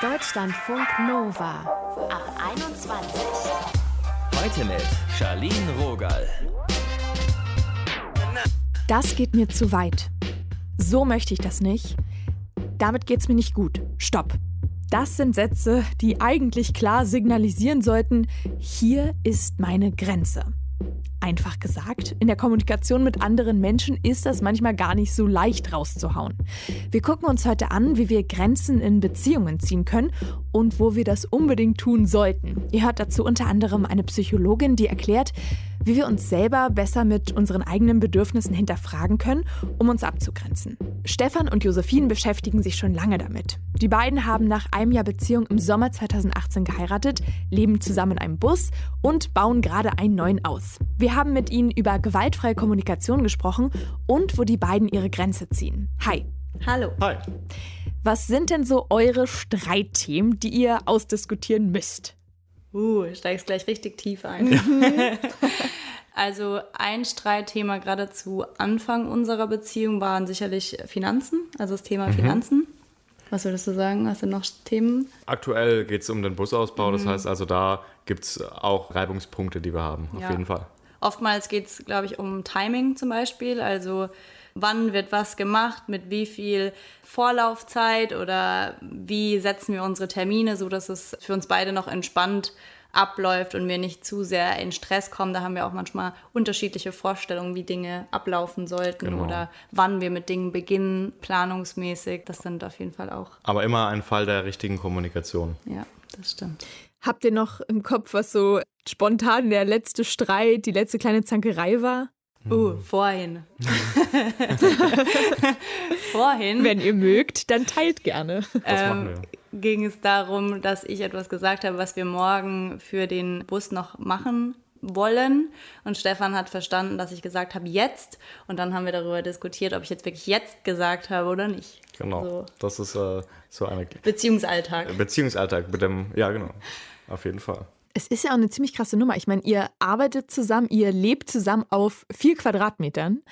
Deutschlandfunk Nova ab 21. Heute mit Charlene Rogal. Das geht mir zu weit. So möchte ich das nicht. Damit geht's mir nicht gut. Stopp. Das sind Sätze, die eigentlich klar signalisieren sollten, hier ist meine Grenze. Einfach gesagt, in der Kommunikation mit anderen Menschen ist das manchmal gar nicht so leicht rauszuhauen. Wir gucken uns heute an, wie wir Grenzen in Beziehungen ziehen können und wo wir das unbedingt tun sollten. Ihr hört dazu unter anderem eine Psychologin, die erklärt, wie wir uns selber besser mit unseren eigenen Bedürfnissen hinterfragen können, um uns abzugrenzen. Stefan und Josephine beschäftigen sich schon lange damit. Die beiden haben nach einem Jahr Beziehung im Sommer 2018 geheiratet, leben zusammen in einem Bus und bauen gerade einen neuen aus. Wir haben mit ihnen über gewaltfreie Kommunikation gesprochen und wo die beiden ihre Grenze ziehen. Hi. Hallo. Hi. Was sind denn so eure Streitthemen, die ihr ausdiskutieren müsst? Uh, steigst gleich richtig tief ein. also ein Streitthema gerade zu Anfang unserer Beziehung waren sicherlich Finanzen, also das Thema mhm. Finanzen. Was würdest du sagen? Hast du noch Themen? Aktuell geht es um den Busausbau, mhm. das heißt also da gibt es auch Reibungspunkte, die wir haben, auf ja. jeden Fall. Oftmals geht es, glaube ich, um Timing zum Beispiel, also wann wird was gemacht, mit wie viel Vorlaufzeit oder wie setzen wir unsere Termine, so dass es für uns beide noch entspannt abläuft und wir nicht zu sehr in Stress kommen. Da haben wir auch manchmal unterschiedliche Vorstellungen, wie Dinge ablaufen sollten genau. oder wann wir mit Dingen beginnen, planungsmäßig. Das sind auf jeden Fall auch. Aber immer ein Fall der richtigen Kommunikation. Ja, das stimmt. Habt ihr noch im Kopf, was so spontan der letzte Streit, die letzte kleine Zankerei war? Uh, vorhin. vorhin. Wenn ihr mögt, dann teilt gerne. Ähm, ging es darum, dass ich etwas gesagt habe, was wir morgen für den Bus noch machen wollen. Und Stefan hat verstanden, dass ich gesagt habe, jetzt. Und dann haben wir darüber diskutiert, ob ich jetzt wirklich jetzt gesagt habe oder nicht. Genau. So. Das ist äh, so eine. Beziehungsalltag. Beziehungsalltag mit dem, ja, genau. Auf jeden Fall. Es ist ja auch eine ziemlich krasse Nummer. Ich meine, ihr arbeitet zusammen, ihr lebt zusammen auf vier Quadratmetern.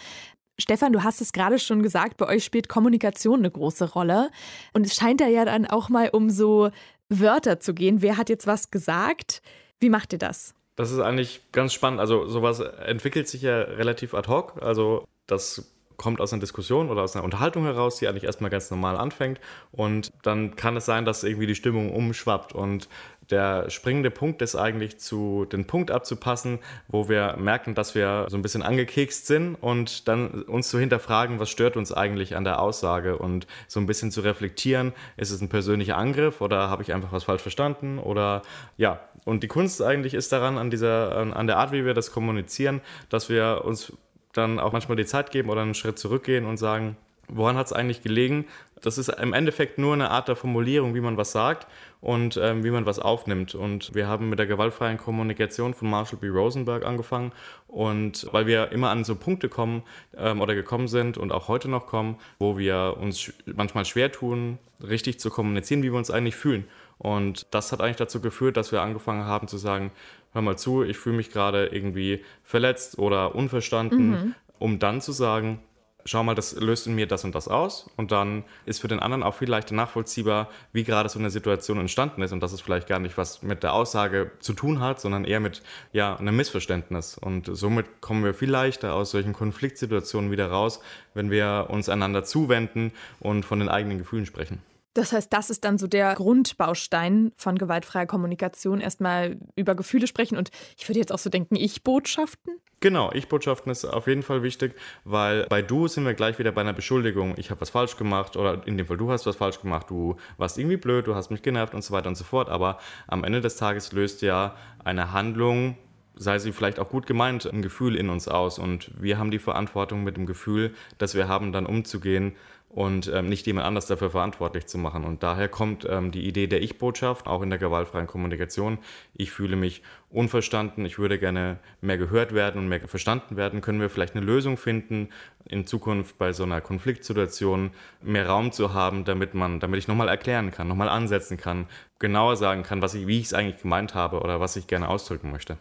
Stefan, du hast es gerade schon gesagt, bei euch spielt Kommunikation eine große Rolle. Und es scheint da ja dann auch mal um so Wörter zu gehen. Wer hat jetzt was gesagt? Wie macht ihr das? Das ist eigentlich ganz spannend. Also sowas entwickelt sich ja relativ ad hoc. Also das kommt aus einer Diskussion oder aus einer Unterhaltung heraus, die eigentlich erstmal ganz normal anfängt. Und dann kann es sein, dass irgendwie die Stimmung umschwappt. Und der springende Punkt ist eigentlich zu den Punkt abzupassen, wo wir merken, dass wir so ein bisschen angekekst sind und dann uns zu hinterfragen, was stört uns eigentlich an der Aussage. Und so ein bisschen zu reflektieren, ist es ein persönlicher Angriff oder habe ich einfach was falsch verstanden? Oder ja, und die Kunst eigentlich ist daran an dieser an der Art, wie wir das kommunizieren, dass wir uns dann auch manchmal die Zeit geben oder einen Schritt zurückgehen und sagen, woran hat es eigentlich gelegen? Das ist im Endeffekt nur eine Art der Formulierung, wie man was sagt und ähm, wie man was aufnimmt. Und wir haben mit der gewaltfreien Kommunikation von Marshall B. Rosenberg angefangen. Und weil wir immer an so Punkte kommen ähm, oder gekommen sind und auch heute noch kommen, wo wir uns manchmal schwer tun, richtig zu kommunizieren, wie wir uns eigentlich fühlen. Und das hat eigentlich dazu geführt, dass wir angefangen haben zu sagen, hör mal zu, ich fühle mich gerade irgendwie verletzt oder unverstanden, mhm. um dann zu sagen, schau mal, das löst in mir das und das aus. Und dann ist für den anderen auch viel leichter nachvollziehbar, wie gerade so eine Situation entstanden ist und dass es vielleicht gar nicht was mit der Aussage zu tun hat, sondern eher mit ja, einem Missverständnis. Und somit kommen wir viel leichter aus solchen Konfliktsituationen wieder raus, wenn wir uns einander zuwenden und von den eigenen Gefühlen sprechen. Das heißt, das ist dann so der Grundbaustein von gewaltfreier Kommunikation. Erstmal über Gefühle sprechen und ich würde jetzt auch so denken, Ich-Botschaften? Genau, Ich-Botschaften ist auf jeden Fall wichtig, weil bei Du sind wir gleich wieder bei einer Beschuldigung. Ich habe was falsch gemacht oder in dem Fall du hast was falsch gemacht, du warst irgendwie blöd, du hast mich genervt und so weiter und so fort. Aber am Ende des Tages löst ja eine Handlung sei sie vielleicht auch gut gemeint, ein Gefühl in uns aus. Und wir haben die Verantwortung mit dem Gefühl, das wir haben, dann umzugehen und ähm, nicht jemand anders dafür verantwortlich zu machen. Und daher kommt ähm, die Idee der Ich-Botschaft, auch in der gewaltfreien Kommunikation. Ich fühle mich unverstanden, ich würde gerne mehr gehört werden und mehr verstanden werden. Können wir vielleicht eine Lösung finden, in Zukunft bei so einer Konfliktsituation mehr Raum zu haben, damit man, damit ich nochmal erklären kann, nochmal ansetzen kann, genauer sagen kann, was ich, wie ich es eigentlich gemeint habe oder was ich gerne ausdrücken möchte.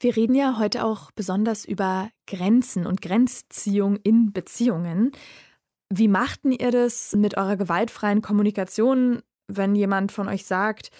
Wir reden ja heute auch besonders über Grenzen und Grenzziehung in Beziehungen. Wie machten ihr das mit eurer gewaltfreien Kommunikation? wenn jemand von euch sagt,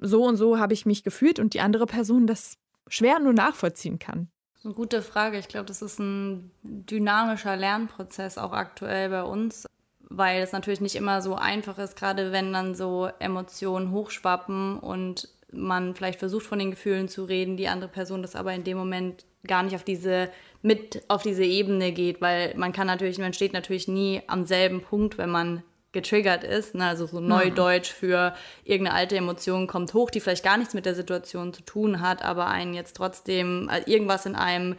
so und so habe ich mich gefühlt und die andere Person das schwer nur nachvollziehen kann? Eine gute Frage. Ich glaube, das ist ein dynamischer Lernprozess auch aktuell bei uns, weil es natürlich nicht immer so einfach ist, gerade wenn dann so Emotionen hochschwappen und man vielleicht versucht von den Gefühlen zu reden, die andere Person das aber in dem Moment gar nicht auf diese mit auf diese Ebene geht, weil man kann natürlich, man steht natürlich nie am selben Punkt, wenn man getriggert ist. Ne? Also so Neudeutsch für irgendeine alte Emotion kommt hoch, die vielleicht gar nichts mit der Situation zu tun hat, aber einen jetzt trotzdem äh, irgendwas in einem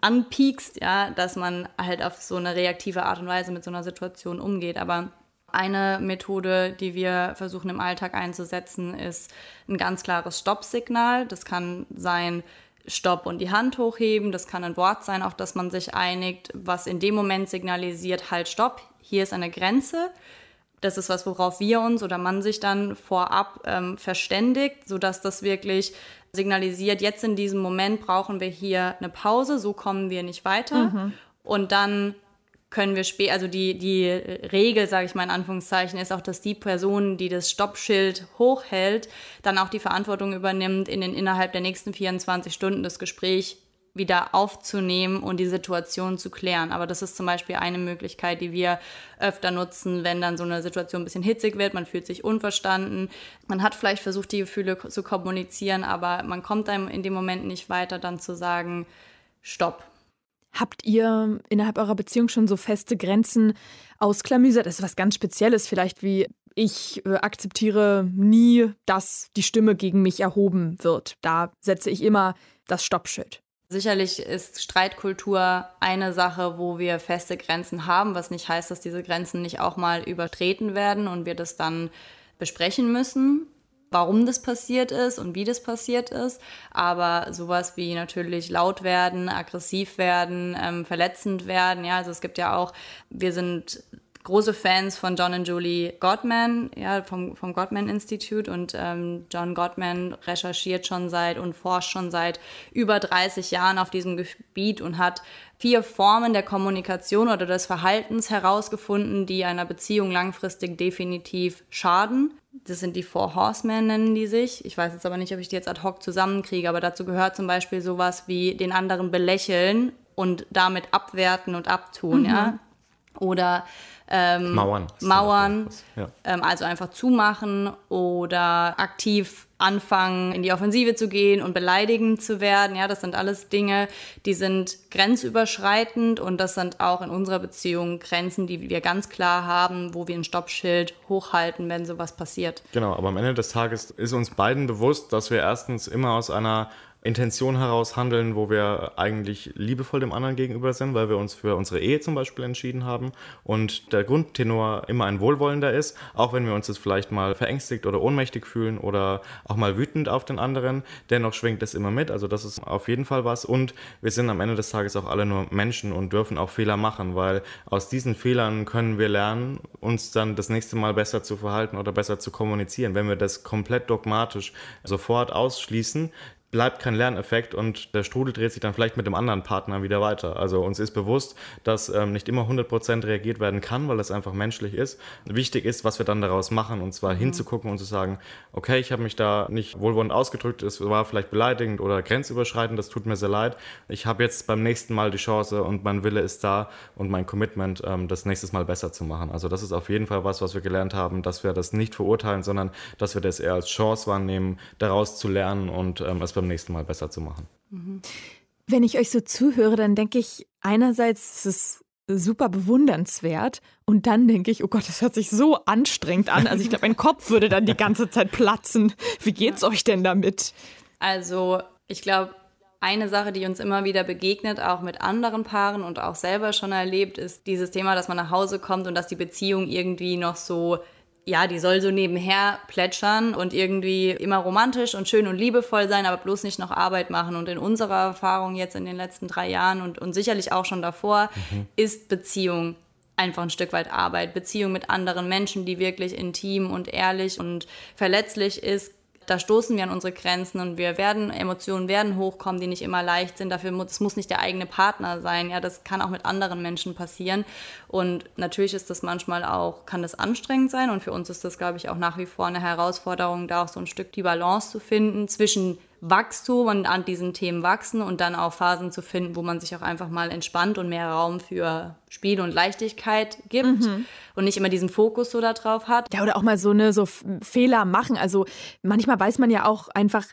anpiekst, ja, dass man halt auf so eine reaktive Art und Weise mit so einer Situation umgeht. Aber eine Methode, die wir versuchen im Alltag einzusetzen, ist ein ganz klares Stoppsignal. Das kann sein, Stopp und die Hand hochheben. Das kann ein Wort sein, auf das man sich einigt, was in dem Moment signalisiert, halt, stopp, hier ist eine Grenze. Das ist was, worauf wir uns oder man sich dann vorab ähm, verständigt, sodass das wirklich signalisiert, jetzt in diesem Moment brauchen wir hier eine Pause, so kommen wir nicht weiter. Mhm. Und dann können wir später, also die, die Regel, sage ich mal in Anführungszeichen, ist auch, dass die Person, die das Stoppschild hochhält, dann auch die Verantwortung übernimmt, in den innerhalb der nächsten 24 Stunden das Gespräch wieder aufzunehmen und die Situation zu klären. Aber das ist zum Beispiel eine Möglichkeit, die wir öfter nutzen, wenn dann so eine Situation ein bisschen hitzig wird, man fühlt sich unverstanden, man hat vielleicht versucht, die Gefühle zu kommunizieren, aber man kommt einem in dem Moment nicht weiter, dann zu sagen, stopp. Habt ihr innerhalb eurer Beziehung schon so feste Grenzen ausklamüsert? Das ist was ganz Spezielles, vielleicht wie ich äh, akzeptiere nie, dass die Stimme gegen mich erhoben wird. Da setze ich immer das Stoppschild. Sicherlich ist Streitkultur eine Sache, wo wir feste Grenzen haben, was nicht heißt, dass diese Grenzen nicht auch mal übertreten werden und wir das dann besprechen müssen, warum das passiert ist und wie das passiert ist. Aber sowas wie natürlich laut werden, aggressiv werden, ähm, verletzend werden, ja, also es gibt ja auch, wir sind große Fans von John und Julie Gottman, ja, vom, vom Gottman Institute. Und ähm, John Gottman recherchiert schon seit und forscht schon seit über 30 Jahren auf diesem Gebiet und hat vier Formen der Kommunikation oder des Verhaltens herausgefunden, die einer Beziehung langfristig definitiv schaden. Das sind die Four Horsemen, nennen die sich. Ich weiß jetzt aber nicht, ob ich die jetzt ad hoc zusammenkriege, aber dazu gehört zum Beispiel sowas wie den anderen belächeln und damit abwerten und abtun, mhm. ja. Oder ähm, Mauern. Mauern, ja. ähm, also einfach zumachen oder aktiv anfangen, in die Offensive zu gehen und beleidigend zu werden. Ja, das sind alles Dinge, die sind grenzüberschreitend und das sind auch in unserer Beziehung Grenzen, die wir ganz klar haben, wo wir ein Stoppschild hochhalten, wenn sowas passiert. Genau, aber am Ende des Tages ist uns beiden bewusst, dass wir erstens immer aus einer Intention heraus handeln, wo wir eigentlich liebevoll dem anderen gegenüber sind, weil wir uns für unsere Ehe zum Beispiel entschieden haben und der Grundtenor immer ein wohlwollender ist, auch wenn wir uns jetzt vielleicht mal verängstigt oder ohnmächtig fühlen oder auch mal wütend auf den anderen, dennoch schwingt es immer mit, also das ist auf jeden Fall was. Und wir sind am Ende des Tages auch alle nur Menschen und dürfen auch Fehler machen, weil aus diesen Fehlern können wir lernen, uns dann das nächste Mal besser zu verhalten oder besser zu kommunizieren. Wenn wir das komplett dogmatisch sofort ausschließen, bleibt kein Lerneffekt und der Strudel dreht sich dann vielleicht mit dem anderen Partner wieder weiter. Also uns ist bewusst, dass ähm, nicht immer 100% reagiert werden kann, weil das einfach menschlich ist. Wichtig ist, was wir dann daraus machen und zwar mhm. hinzugucken und zu sagen, okay, ich habe mich da nicht wohlwollend ausgedrückt, es war vielleicht beleidigend oder grenzüberschreitend, das tut mir sehr leid. Ich habe jetzt beim nächsten Mal die Chance und mein Wille ist da und mein Commitment, ähm, das nächstes Mal besser zu machen. Also das ist auf jeden Fall was, was wir gelernt haben, dass wir das nicht verurteilen, sondern dass wir das eher als Chance wahrnehmen, daraus zu lernen und ähm, es beim nächsten Mal besser zu machen. Wenn ich euch so zuhöre, dann denke ich, einerseits ist es super bewundernswert und dann denke ich, oh Gott, das hört sich so anstrengend an. Also ich glaube, mein Kopf würde dann die ganze Zeit platzen. Wie geht's euch denn damit? Also ich glaube, eine Sache, die uns immer wieder begegnet, auch mit anderen Paaren und auch selber schon erlebt, ist dieses Thema, dass man nach Hause kommt und dass die Beziehung irgendwie noch so ja, die soll so nebenher plätschern und irgendwie immer romantisch und schön und liebevoll sein, aber bloß nicht noch Arbeit machen. Und in unserer Erfahrung jetzt in den letzten drei Jahren und, und sicherlich auch schon davor, mhm. ist Beziehung einfach ein Stück weit Arbeit. Beziehung mit anderen Menschen, die wirklich intim und ehrlich und verletzlich ist, da stoßen wir an unsere Grenzen und wir werden, Emotionen werden hochkommen, die nicht immer leicht sind. Dafür muss, muss nicht der eigene Partner sein. Ja, das kann auch mit anderen Menschen passieren. Und natürlich ist das manchmal auch, kann das anstrengend sein. Und für uns ist das, glaube ich, auch nach wie vor eine Herausforderung, da auch so ein Stück die Balance zu finden zwischen Wachstum und an diesen Themen wachsen und dann auch Phasen zu finden, wo man sich auch einfach mal entspannt und mehr Raum für Spiel und Leichtigkeit gibt mhm. und nicht immer diesen Fokus so darauf hat. Ja, oder auch mal so eine so Fehler machen. Also manchmal weiß man ja auch einfach,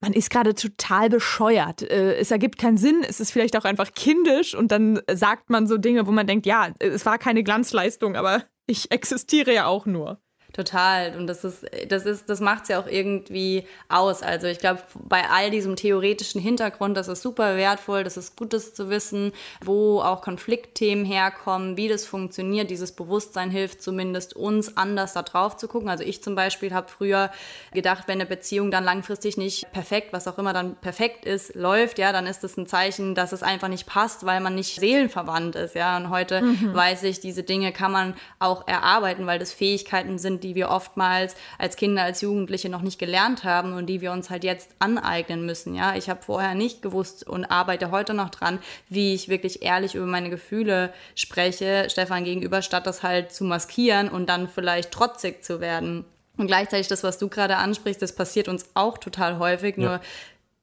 man ist gerade total bescheuert. Äh, es ergibt keinen Sinn, es ist vielleicht auch einfach kindisch und dann sagt man so Dinge, wo man denkt, ja, es war keine Glanzleistung, aber ich existiere ja auch nur. Total. Und das ist, das ist, das macht es ja auch irgendwie aus. Also ich glaube, bei all diesem theoretischen Hintergrund, das ist super wertvoll, das ist gut, das zu wissen, wo auch Konfliktthemen herkommen, wie das funktioniert. Dieses Bewusstsein hilft zumindest uns, anders da drauf zu gucken. Also ich zum Beispiel habe früher gedacht, wenn eine Beziehung dann langfristig nicht perfekt, was auch immer dann perfekt ist, läuft, ja, dann ist das ein Zeichen, dass es einfach nicht passt, weil man nicht seelenverwandt ist, ja. Und heute mhm. weiß ich, diese Dinge kann man auch erarbeiten, weil das Fähigkeiten sind, die wir oftmals als Kinder, als Jugendliche noch nicht gelernt haben und die wir uns halt jetzt aneignen müssen. Ja, ich habe vorher nicht gewusst und arbeite heute noch dran, wie ich wirklich ehrlich über meine Gefühle spreche, Stefan gegenüber, statt das halt zu maskieren und dann vielleicht trotzig zu werden. Und gleichzeitig das, was du gerade ansprichst, das passiert uns auch total häufig. Ja. Nur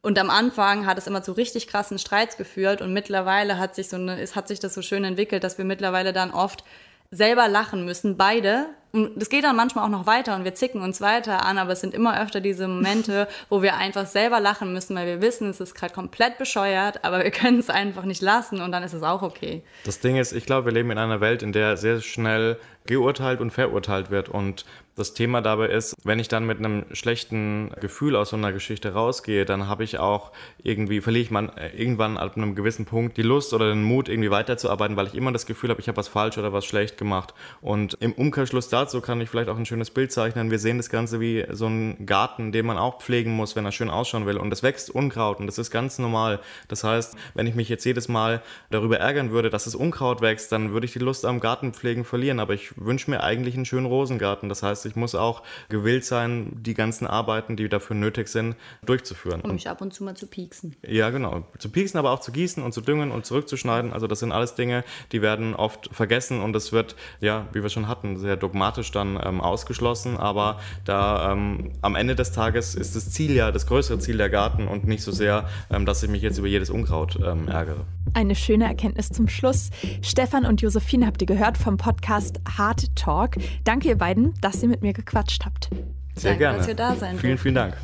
und am Anfang hat es immer zu richtig krassen Streits geführt und mittlerweile hat sich so eine, es hat sich das so schön entwickelt, dass wir mittlerweile dann oft selber lachen müssen, beide. Und das geht dann manchmal auch noch weiter und wir zicken uns weiter an, aber es sind immer öfter diese Momente, wo wir einfach selber lachen müssen, weil wir wissen, es ist gerade komplett bescheuert, aber wir können es einfach nicht lassen und dann ist es auch okay. Das Ding ist, ich glaube, wir leben in einer Welt, in der sehr schnell geurteilt und verurteilt wird und das Thema dabei ist, wenn ich dann mit einem schlechten Gefühl aus so einer Geschichte rausgehe, dann habe ich auch irgendwie, verliere ich man äh, irgendwann ab einem gewissen Punkt die Lust oder den Mut, irgendwie weiterzuarbeiten, weil ich immer das Gefühl habe, ich habe was falsch oder was schlecht gemacht. Und im Umkehrschluss dazu kann ich vielleicht auch ein schönes Bild zeichnen. Wir sehen das Ganze wie so einen Garten, den man auch pflegen muss, wenn er schön ausschauen will. Und es wächst Unkraut und das ist ganz normal. Das heißt, wenn ich mich jetzt jedes Mal darüber ärgern würde, dass es Unkraut wächst, dann würde ich die Lust am Gartenpflegen verlieren. Aber ich wünsche mir eigentlich einen schönen Rosengarten. Das heißt, ich muss auch gewillt sein, die ganzen Arbeiten, die dafür nötig sind, durchzuführen. Um mich ab und zu mal zu pieksen. Ja, genau. Zu pieksen, aber auch zu gießen und zu düngen und zurückzuschneiden. Also das sind alles Dinge, die werden oft vergessen und es wird, ja, wie wir schon hatten, sehr dogmatisch dann ähm, ausgeschlossen. Aber da ähm, am Ende des Tages ist das Ziel ja, das größere Ziel der Garten und nicht so sehr, ähm, dass ich mich jetzt über jedes Unkraut ähm, ärgere. Eine schöne Erkenntnis zum Schluss. Stefan und Josephine habt ihr gehört vom Podcast Hard Talk. Danke ihr beiden, dass ihr mit mir gequatscht habt. Sehr Danke, gerne. Dass ihr da sein vielen, vielen Dank.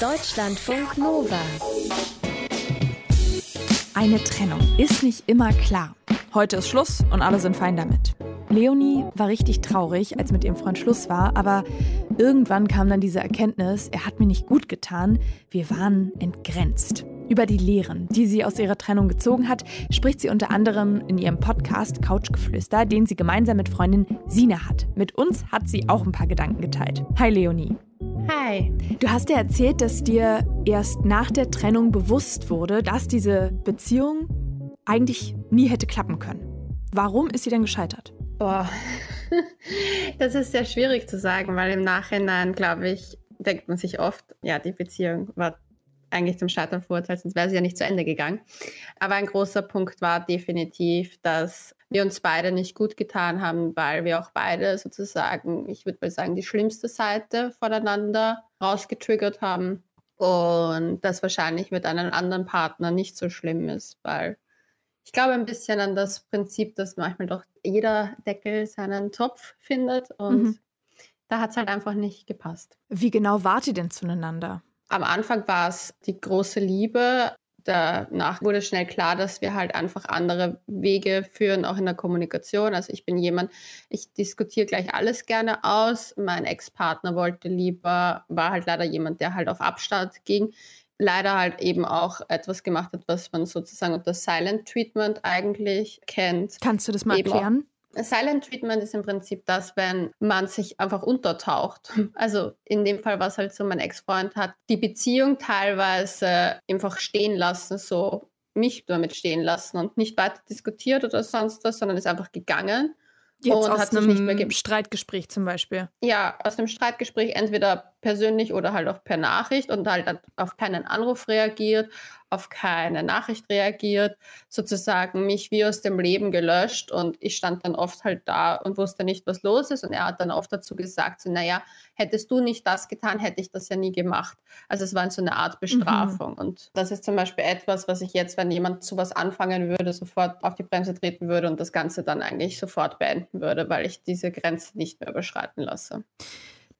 Deutschlandfunk Nova. Eine Trennung ist nicht immer klar. Heute ist Schluss und alle sind fein damit. Leonie war richtig traurig, als mit ihrem Freund Schluss war, aber irgendwann kam dann diese Erkenntnis, er hat mir nicht gut getan, wir waren entgrenzt. Über die Lehren, die sie aus ihrer Trennung gezogen hat, spricht sie unter anderem in ihrem Podcast Couchgeflüster, den sie gemeinsam mit Freundin Sina hat. Mit uns hat sie auch ein paar Gedanken geteilt. Hi Leonie. Hi. Du hast ja erzählt, dass dir erst nach der Trennung bewusst wurde, dass diese Beziehung eigentlich nie hätte klappen können. Warum ist sie denn gescheitert? Boah, das ist sehr schwierig zu sagen, weil im Nachhinein, glaube ich, denkt man sich oft, ja, die Beziehung war eigentlich zum Scheitern verurteilt, sonst wäre sie ja nicht zu Ende gegangen. Aber ein großer Punkt war definitiv, dass wir uns beide nicht gut getan haben, weil wir auch beide sozusagen, ich würde mal sagen, die schlimmste Seite voneinander rausgetriggert haben. Und das wahrscheinlich mit einem anderen Partner nicht so schlimm ist, weil ich glaube ein bisschen an das Prinzip, dass manchmal doch jeder Deckel seinen Topf findet und mhm. da hat es halt einfach nicht gepasst. Wie genau wart ihr denn zueinander? Am Anfang war es die große Liebe. Danach wurde schnell klar, dass wir halt einfach andere Wege führen, auch in der Kommunikation. Also ich bin jemand, ich diskutiere gleich alles gerne aus. Mein Ex-Partner wollte lieber, war halt leider jemand, der halt auf Abstand ging leider halt eben auch etwas gemacht hat, was man sozusagen unter Silent Treatment eigentlich kennt. Kannst du das mal eben erklären? Silent Treatment ist im Prinzip das, wenn man sich einfach untertaucht. Also in dem Fall war es halt so, mein Ex-Freund hat die Beziehung teilweise einfach stehen lassen, so mich damit stehen lassen und nicht weiter diskutiert oder sonst was, sondern ist einfach gegangen. Jetzt und aus hat einem sich nicht mehr Streitgespräch zum Beispiel. Ja, aus einem Streitgespräch entweder persönlich oder halt auch per Nachricht und halt auf keinen Anruf reagiert, auf keine Nachricht reagiert, sozusagen mich wie aus dem Leben gelöscht und ich stand dann oft halt da und wusste nicht, was los ist und er hat dann oft dazu gesagt, so, naja, hättest du nicht das getan, hätte ich das ja nie gemacht. Also es war so eine Art Bestrafung mhm. und das ist zum Beispiel etwas, was ich jetzt, wenn jemand sowas anfangen würde, sofort auf die Bremse treten würde und das Ganze dann eigentlich sofort beenden würde, weil ich diese Grenze nicht mehr überschreiten lasse.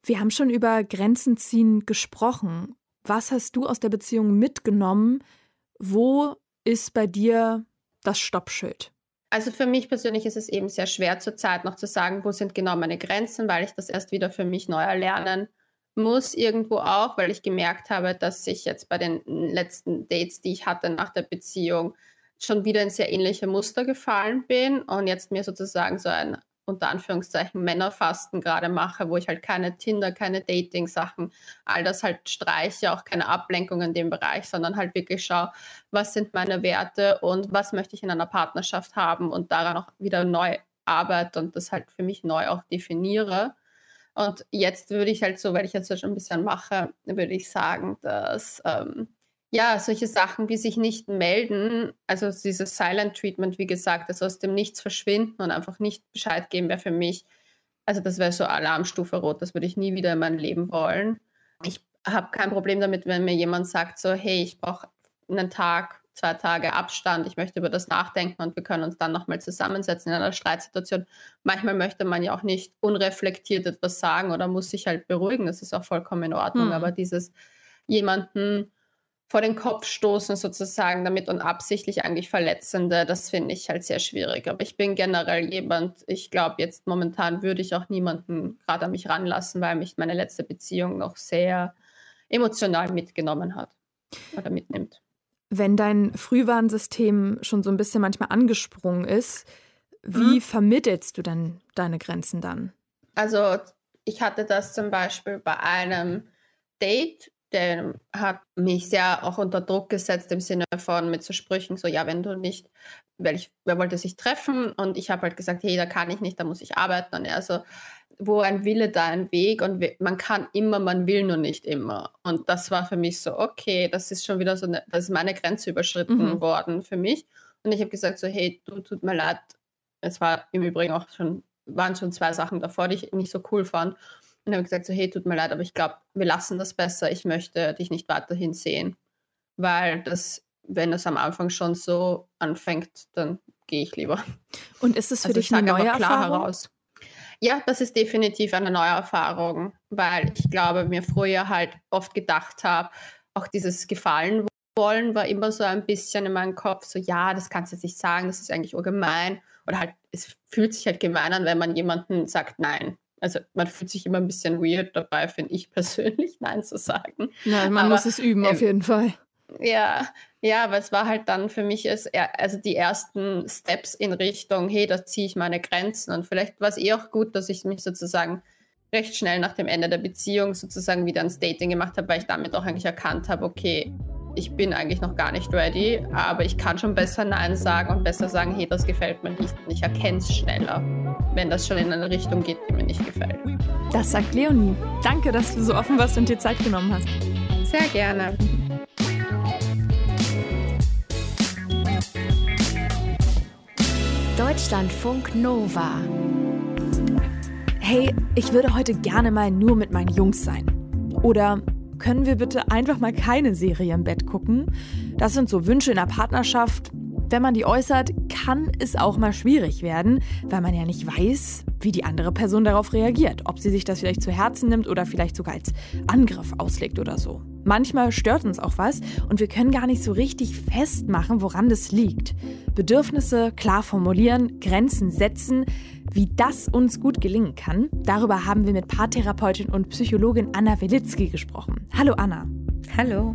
Wir haben schon über Grenzen ziehen gesprochen. Was hast du aus der Beziehung mitgenommen? Wo ist bei dir das Stoppschild? Also für mich persönlich ist es eben sehr schwer zurzeit noch zu sagen, wo sind genau meine Grenzen, weil ich das erst wieder für mich neu erlernen muss irgendwo auch, weil ich gemerkt habe, dass ich jetzt bei den letzten Dates, die ich hatte nach der Beziehung, schon wieder in sehr ähnliche Muster gefallen bin und jetzt mir sozusagen so ein unter Anführungszeichen Männerfasten gerade mache, wo ich halt keine Tinder, keine Dating-Sachen, all das halt streiche, auch keine Ablenkung in dem Bereich, sondern halt wirklich schaue, was sind meine Werte und was möchte ich in einer Partnerschaft haben und daran auch wieder neu arbeite und das halt für mich neu auch definiere. Und jetzt würde ich halt so, weil ich jetzt schon ein bisschen mache, würde ich sagen, dass ähm, ja, solche Sachen wie sich nicht melden, also dieses Silent Treatment, wie gesagt, also aus dem Nichts verschwinden und einfach nicht Bescheid geben, wäre für mich, also das wäre so Alarmstufe rot, das würde ich nie wieder in meinem Leben wollen. Ich habe kein Problem damit, wenn mir jemand sagt, so, hey, ich brauche einen Tag, zwei Tage Abstand, ich möchte über das nachdenken und wir können uns dann nochmal zusammensetzen in einer Streitsituation. Manchmal möchte man ja auch nicht unreflektiert etwas sagen oder muss sich halt beruhigen, das ist auch vollkommen in Ordnung, hm. aber dieses jemanden vor den Kopf stoßen sozusagen damit und absichtlich eigentlich Verletzende, das finde ich halt sehr schwierig. Aber ich bin generell jemand, ich glaube jetzt momentan würde ich auch niemanden gerade an mich ranlassen, weil mich meine letzte Beziehung noch sehr emotional mitgenommen hat oder mitnimmt. Wenn dein Frühwarnsystem schon so ein bisschen manchmal angesprungen ist, wie mhm. vermittelst du denn deine Grenzen dann? Also ich hatte das zum Beispiel bei einem Date der hat mich sehr auch unter Druck gesetzt im Sinne von mit so Sprüchen, so ja, wenn du nicht, weil ich, wer wollte sich treffen und ich habe halt gesagt, hey, da kann ich nicht, da muss ich arbeiten und er so, wo ein Wille, da ein Weg und man kann immer, man will nur nicht immer. Und das war für mich so, okay, das ist schon wieder so, eine, das ist meine Grenze überschritten mhm. worden für mich. Und ich habe gesagt so, hey, du, tut mir leid, es war im Übrigen auch schon, waren schon zwei Sachen davor, die ich nicht so cool fand. Und habe gesagt, so, hey, tut mir leid, aber ich glaube, wir lassen das besser. Ich möchte dich nicht weiterhin sehen. Weil das, wenn es am Anfang schon so anfängt, dann gehe ich lieber. Und ist es für also dich eine neue klar Erfahrung? Heraus. Ja, das ist definitiv eine neue Erfahrung, weil ich glaube, mir früher halt oft gedacht habe, auch dieses Gefallen wollen war immer so ein bisschen in meinem Kopf, so ja, das kannst du jetzt nicht sagen, das ist eigentlich urgemein. Oder halt, es fühlt sich halt gemein an, wenn man jemanden sagt, nein, also man fühlt sich immer ein bisschen weird dabei, finde ich persönlich, Nein zu sagen. Ja, man aber, muss es üben, ähm, auf jeden Fall. Ja, ja, aber es war halt dann für mich ist also die ersten Steps in Richtung, hey, da ziehe ich meine Grenzen. Und vielleicht war es eh auch gut, dass ich mich sozusagen recht schnell nach dem Ende der Beziehung sozusagen wieder ans Dating gemacht habe, weil ich damit auch eigentlich erkannt habe, okay, ich bin eigentlich noch gar nicht ready, aber ich kann schon besser Nein sagen und besser sagen, hey, das gefällt mir nicht. Und ich erkenne es schneller, wenn das schon in eine Richtung geht, die mir nicht gefällt. Das sagt Leonie. Danke, dass du so offen warst und dir Zeit genommen hast. Sehr gerne. Deutschlandfunk Nova. Hey, ich würde heute gerne mal nur mit meinen Jungs sein. Oder können wir bitte einfach mal keine Serie im Bett gucken? Das sind so Wünsche in der Partnerschaft. Wenn man die äußert, kann es auch mal schwierig werden, weil man ja nicht weiß, wie die andere Person darauf reagiert. Ob sie sich das vielleicht zu Herzen nimmt oder vielleicht sogar als Angriff auslegt oder so. Manchmal stört uns auch was und wir können gar nicht so richtig festmachen, woran das liegt. Bedürfnisse klar formulieren, Grenzen setzen, wie das uns gut gelingen kann, darüber haben wir mit Paartherapeutin und Psychologin Anna Welitzki gesprochen. Hallo Anna. Hallo.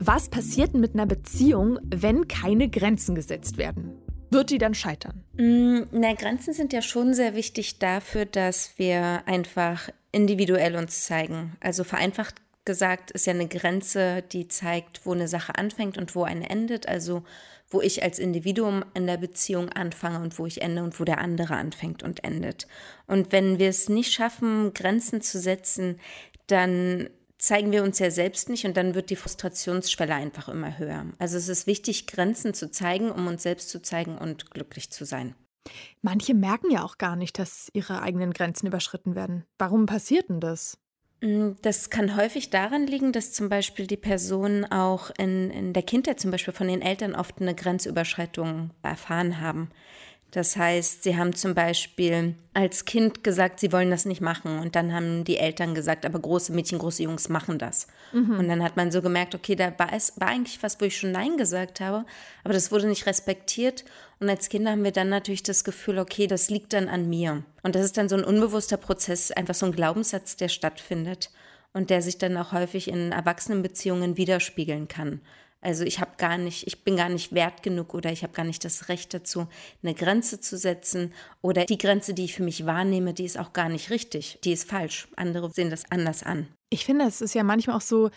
Was passiert denn mit einer Beziehung, wenn keine Grenzen gesetzt werden? Wird die dann scheitern? Mm, na, Grenzen sind ja schon sehr wichtig dafür, dass wir einfach individuell uns zeigen. Also vereinfacht gesagt, ist ja eine Grenze, die zeigt, wo eine Sache anfängt und wo eine endet. Also wo ich als Individuum in der Beziehung anfange und wo ich ende und wo der andere anfängt und endet. Und wenn wir es nicht schaffen, Grenzen zu setzen, dann zeigen wir uns ja selbst nicht und dann wird die Frustrationsschwelle einfach immer höher. Also es ist wichtig, Grenzen zu zeigen, um uns selbst zu zeigen und glücklich zu sein. Manche merken ja auch gar nicht, dass ihre eigenen Grenzen überschritten werden. Warum passiert denn das? Mm, das kann häufig daran liegen, dass zum Beispiel die Personen auch in, in der Kindheit zum Beispiel von den Eltern oft eine Grenzüberschreitung erfahren haben. Das heißt, sie haben zum Beispiel als Kind gesagt, sie wollen das nicht machen. Und dann haben die Eltern gesagt, aber große Mädchen, große Jungs machen das. Mhm. Und dann hat man so gemerkt, okay, da war, es, war eigentlich was, wo ich schon Nein gesagt habe, aber das wurde nicht respektiert. Und als Kinder haben wir dann natürlich das Gefühl, okay, das liegt dann an mir. Und das ist dann so ein unbewusster Prozess, einfach so ein Glaubenssatz, der stattfindet und der sich dann auch häufig in Erwachsenenbeziehungen widerspiegeln kann. Also ich habe gar nicht, ich bin gar nicht wert genug oder ich habe gar nicht das Recht dazu, eine Grenze zu setzen oder die Grenze, die ich für mich wahrnehme, die ist auch gar nicht richtig, die ist falsch. Andere sehen das anders an. Ich finde, es ist ja manchmal auch so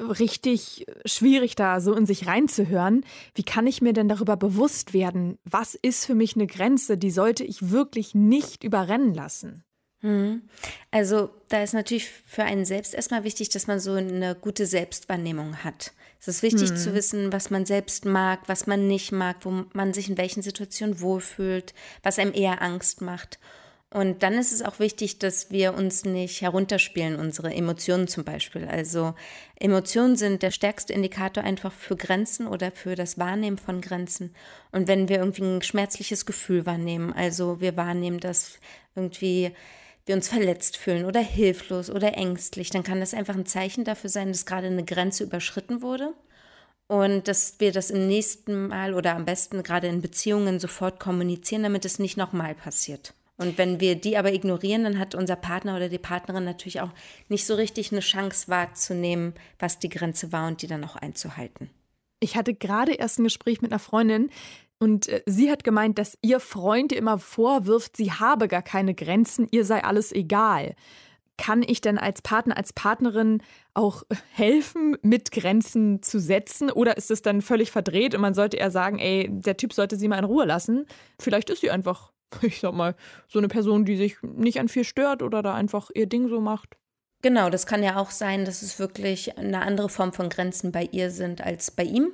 richtig schwierig da so in sich reinzuhören. Wie kann ich mir denn darüber bewusst werden, was ist für mich eine Grenze, die sollte ich wirklich nicht überrennen lassen? Mhm. Also da ist natürlich für einen selbst erstmal wichtig, dass man so eine gute Selbstwahrnehmung hat. Es ist wichtig hm. zu wissen, was man selbst mag, was man nicht mag, wo man sich in welchen Situationen wohlfühlt, was einem eher Angst macht. Und dann ist es auch wichtig, dass wir uns nicht herunterspielen, unsere Emotionen zum Beispiel. Also Emotionen sind der stärkste Indikator einfach für Grenzen oder für das Wahrnehmen von Grenzen. Und wenn wir irgendwie ein schmerzliches Gefühl wahrnehmen, also wir wahrnehmen, dass irgendwie wir uns verletzt fühlen oder hilflos oder ängstlich, dann kann das einfach ein Zeichen dafür sein, dass gerade eine Grenze überschritten wurde und dass wir das im nächsten Mal oder am besten gerade in Beziehungen sofort kommunizieren, damit es nicht nochmal passiert. Und wenn wir die aber ignorieren, dann hat unser Partner oder die Partnerin natürlich auch nicht so richtig eine Chance wahrzunehmen, was die Grenze war und die dann auch einzuhalten. Ich hatte gerade erst ein Gespräch mit einer Freundin, und äh, sie hat gemeint, dass ihr Freund immer vorwirft, sie habe gar keine Grenzen, ihr sei alles egal. Kann ich denn als Partner, als Partnerin auch helfen, mit Grenzen zu setzen? Oder ist es dann völlig verdreht und man sollte eher sagen, ey, der Typ sollte sie mal in Ruhe lassen? Vielleicht ist sie einfach, ich sag mal, so eine Person, die sich nicht an viel stört oder da einfach ihr Ding so macht. Genau, das kann ja auch sein, dass es wirklich eine andere Form von Grenzen bei ihr sind als bei ihm.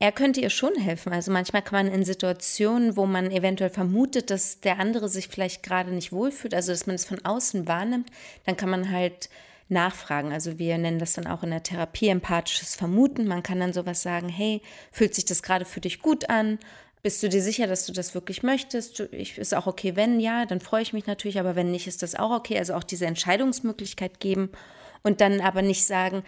Er könnte ihr schon helfen. Also manchmal kann man in Situationen, wo man eventuell vermutet, dass der andere sich vielleicht gerade nicht wohlfühlt, also dass man es von außen wahrnimmt, dann kann man halt nachfragen. Also wir nennen das dann auch in der Therapie empathisches Vermuten. Man kann dann sowas sagen, hey, fühlt sich das gerade für dich gut an? Bist du dir sicher, dass du das wirklich möchtest? Ich, ist auch okay, wenn ja, dann freue ich mich natürlich, aber wenn nicht, ist das auch okay. Also auch diese Entscheidungsmöglichkeit geben und dann aber nicht sagen,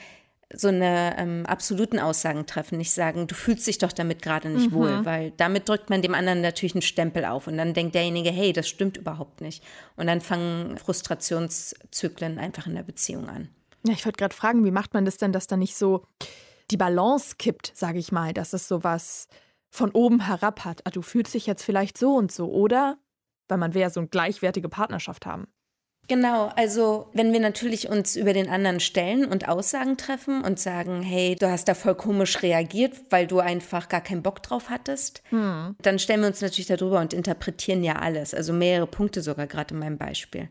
so eine ähm, absoluten Aussagen treffen, nicht sagen, du fühlst dich doch damit gerade nicht mhm. wohl, weil damit drückt man dem anderen natürlich einen Stempel auf und dann denkt derjenige, hey, das stimmt überhaupt nicht. Und dann fangen Frustrationszyklen einfach in der Beziehung an. Ja, ich wollte gerade fragen, wie macht man das denn, dass da nicht so die Balance kippt, sage ich mal, dass es sowas von oben herab hat. Ah, du fühlst dich jetzt vielleicht so und so, oder? Weil man will ja so eine gleichwertige Partnerschaft haben. Genau, also wenn wir natürlich uns über den anderen stellen und Aussagen treffen und sagen, hey, du hast da voll komisch reagiert, weil du einfach gar keinen Bock drauf hattest, hm. dann stellen wir uns natürlich darüber und interpretieren ja alles, also mehrere Punkte sogar gerade in meinem Beispiel.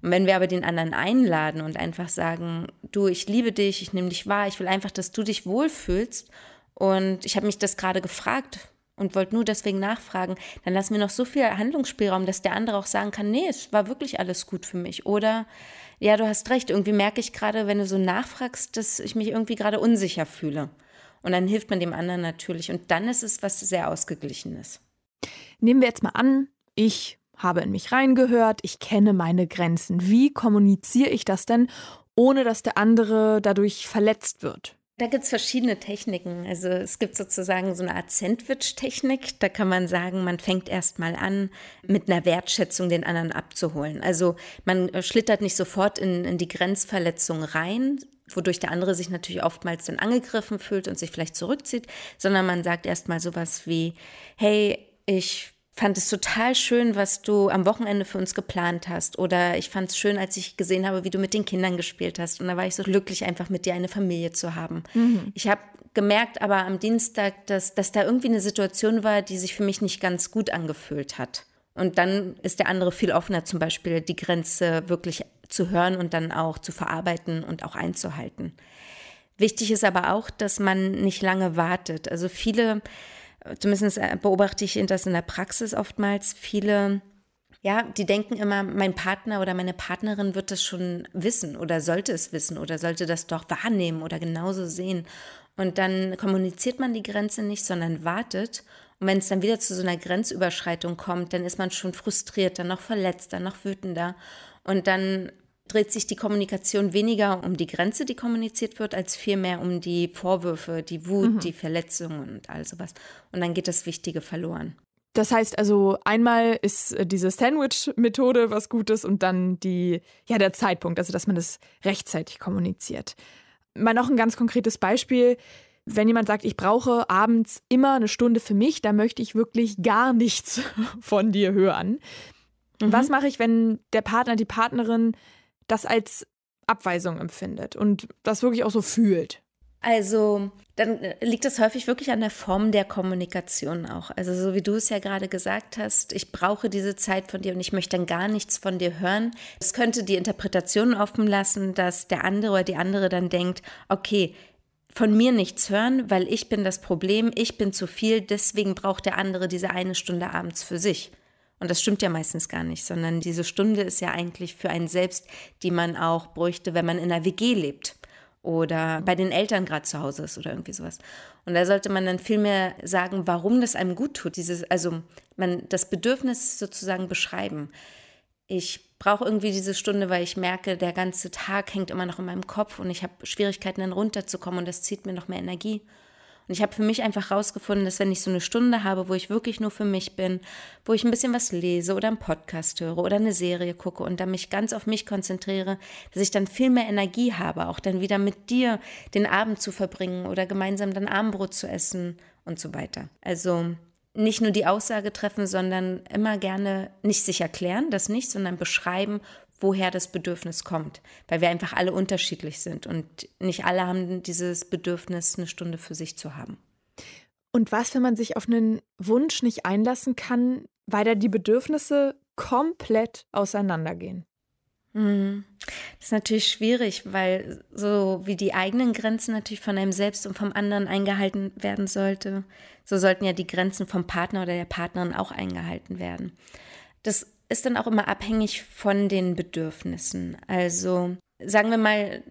Und wenn wir aber den anderen einladen und einfach sagen, du, ich liebe dich, ich nehme dich wahr, ich will einfach, dass du dich wohlfühlst und ich habe mich das gerade gefragt, und wollt nur deswegen nachfragen, dann lassen wir noch so viel Handlungsspielraum, dass der andere auch sagen kann, nee, es war wirklich alles gut für mich. Oder ja, du hast recht, irgendwie merke ich gerade, wenn du so nachfragst, dass ich mich irgendwie gerade unsicher fühle. Und dann hilft man dem anderen natürlich. Und dann ist es was sehr Ausgeglichenes. Nehmen wir jetzt mal an, ich habe in mich reingehört, ich kenne meine Grenzen. Wie kommuniziere ich das denn, ohne dass der andere dadurch verletzt wird? Da gibt es verschiedene Techniken. Also es gibt sozusagen so eine Art Sandwich-Technik. Da kann man sagen, man fängt erst mal an, mit einer Wertschätzung den anderen abzuholen. Also man äh, schlittert nicht sofort in, in die Grenzverletzung rein, wodurch der andere sich natürlich oftmals dann angegriffen fühlt und sich vielleicht zurückzieht, sondern man sagt erst mal sowas wie, hey, ich fand es total schön, was du am Wochenende für uns geplant hast. Oder ich fand es schön, als ich gesehen habe, wie du mit den Kindern gespielt hast. Und da war ich so glücklich, einfach mit dir eine Familie zu haben. Mhm. Ich habe gemerkt aber am Dienstag, dass, dass da irgendwie eine Situation war, die sich für mich nicht ganz gut angefühlt hat. Und dann ist der andere viel offener, zum Beispiel die Grenze wirklich zu hören und dann auch zu verarbeiten und auch einzuhalten. Wichtig ist aber auch, dass man nicht lange wartet. Also viele zumindest äh, beobachte ich das in der Praxis oftmals, viele, ja, die denken immer, mein Partner oder meine Partnerin wird das schon wissen oder sollte es wissen oder sollte das doch wahrnehmen oder genauso sehen. Und dann kommuniziert man die Grenze nicht, sondern wartet. Und wenn es dann wieder zu so einer Grenzüberschreitung kommt, dann ist man schon frustriert, dann noch verletzt, dann noch wütender. Und dann dreht sich die Kommunikation weniger um die Grenze, die kommuniziert wird, als vielmehr um die Vorwürfe, die Wut, mhm. die Verletzungen und all sowas. Und dann geht das Wichtige verloren. Das heißt also, einmal ist äh, diese Sandwich-Methode was Gutes und dann die, ja, der Zeitpunkt, also dass man das rechtzeitig kommuniziert. Mal noch ein ganz konkretes Beispiel. Wenn jemand sagt, ich brauche abends immer eine Stunde für mich, dann möchte ich wirklich gar nichts von dir hören. Mhm. Was mache ich, wenn der Partner, die Partnerin das als Abweisung empfindet und das wirklich auch so fühlt. Also, dann liegt es häufig wirklich an der Form der Kommunikation auch. Also, so wie du es ja gerade gesagt hast, ich brauche diese Zeit von dir und ich möchte dann gar nichts von dir hören. Es könnte die Interpretation offen lassen, dass der andere oder die andere dann denkt, okay, von mir nichts hören, weil ich bin das Problem, ich bin zu viel, deswegen braucht der andere diese eine Stunde abends für sich. Und das stimmt ja meistens gar nicht, sondern diese Stunde ist ja eigentlich für einen selbst, die man auch bräuchte, wenn man in einer WG lebt oder bei den Eltern gerade zu Hause ist oder irgendwie sowas. Und da sollte man dann viel mehr sagen, warum das einem gut tut. Dieses, also man das Bedürfnis sozusagen beschreiben. Ich brauche irgendwie diese Stunde, weil ich merke, der ganze Tag hängt immer noch in meinem Kopf und ich habe Schwierigkeiten, dann runterzukommen und das zieht mir noch mehr Energie. Und ich habe für mich einfach herausgefunden, dass wenn ich so eine Stunde habe, wo ich wirklich nur für mich bin, wo ich ein bisschen was lese oder einen Podcast höre oder eine Serie gucke und dann mich ganz auf mich konzentriere, dass ich dann viel mehr Energie habe, auch dann wieder mit dir den Abend zu verbringen oder gemeinsam dann Abendbrot zu essen und so weiter. Also nicht nur die Aussage treffen, sondern immer gerne nicht sich erklären, das nicht, sondern beschreiben, woher das Bedürfnis kommt, weil wir einfach alle unterschiedlich sind und nicht alle haben dieses Bedürfnis, eine Stunde für sich zu haben. Und was, wenn man sich auf einen Wunsch nicht einlassen kann, weil da die Bedürfnisse komplett auseinandergehen? Mhm. Das ist natürlich schwierig, weil so wie die eigenen Grenzen natürlich von einem selbst und vom anderen eingehalten werden sollte, so sollten ja die Grenzen vom Partner oder der Partnerin auch eingehalten werden. Das ist dann auch immer abhängig von den Bedürfnissen. Also sagen wir mal,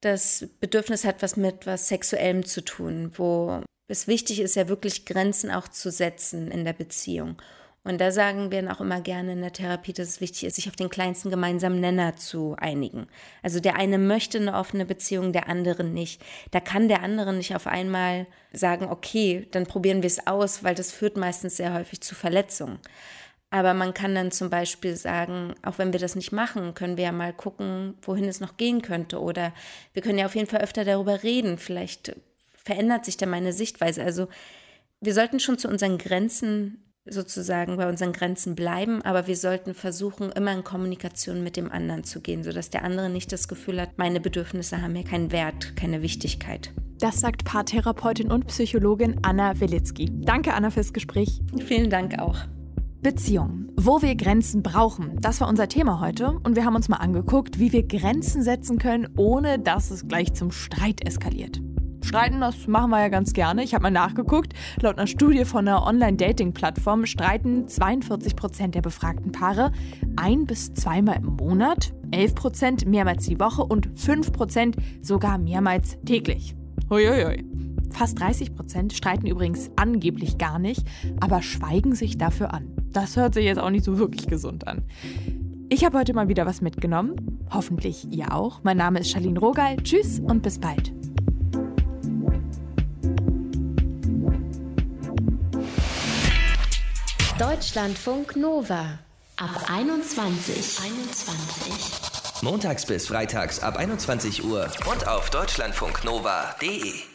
das Bedürfnis hat was mit was Sexuellem zu tun, wo es wichtig ist, ja wirklich Grenzen auch zu setzen in der Beziehung. Und da sagen wir dann auch immer gerne in der Therapie, dass es wichtig ist, sich auf den kleinsten gemeinsamen Nenner zu einigen. Also der eine möchte eine offene Beziehung, der andere nicht. Da kann der andere nicht auf einmal sagen, okay, dann probieren wir es aus, weil das führt meistens sehr häufig zu Verletzungen. Aber man kann dann zum Beispiel sagen, auch wenn wir das nicht machen, können wir ja mal gucken, wohin es noch gehen könnte. Oder wir können ja auf jeden Fall öfter darüber reden. Vielleicht verändert sich da meine Sichtweise. Also wir sollten schon zu unseren Grenzen sozusagen bei unseren Grenzen bleiben, aber wir sollten versuchen, immer in Kommunikation mit dem anderen zu gehen, sodass der andere nicht das Gefühl hat, meine Bedürfnisse haben hier keinen Wert, keine Wichtigkeit. Das sagt Paartherapeutin und Psychologin Anna Wilitzki. Danke, Anna, fürs Gespräch. Vielen Dank auch. Beziehung. Wo wir Grenzen brauchen. Das war unser Thema heute und wir haben uns mal angeguckt, wie wir Grenzen setzen können, ohne dass es gleich zum Streit eskaliert. Streiten, das machen wir ja ganz gerne. Ich habe mal nachgeguckt. Laut einer Studie von einer Online-Dating-Plattform streiten 42 Prozent der befragten Paare ein bis zweimal im Monat, 11 Prozent mehrmals die Woche und 5 Prozent sogar mehrmals täglich. Huiuiui. Fast 30 Prozent streiten übrigens angeblich gar nicht, aber schweigen sich dafür an. Das hört sich jetzt auch nicht so wirklich gesund an. Ich habe heute mal wieder was mitgenommen. Hoffentlich ihr auch. Mein Name ist Charlene Rogal. Tschüss und bis bald. Deutschlandfunk Nova ab 21. 21. Montags bis freitags ab 21 Uhr und auf deutschlandfunknova.de.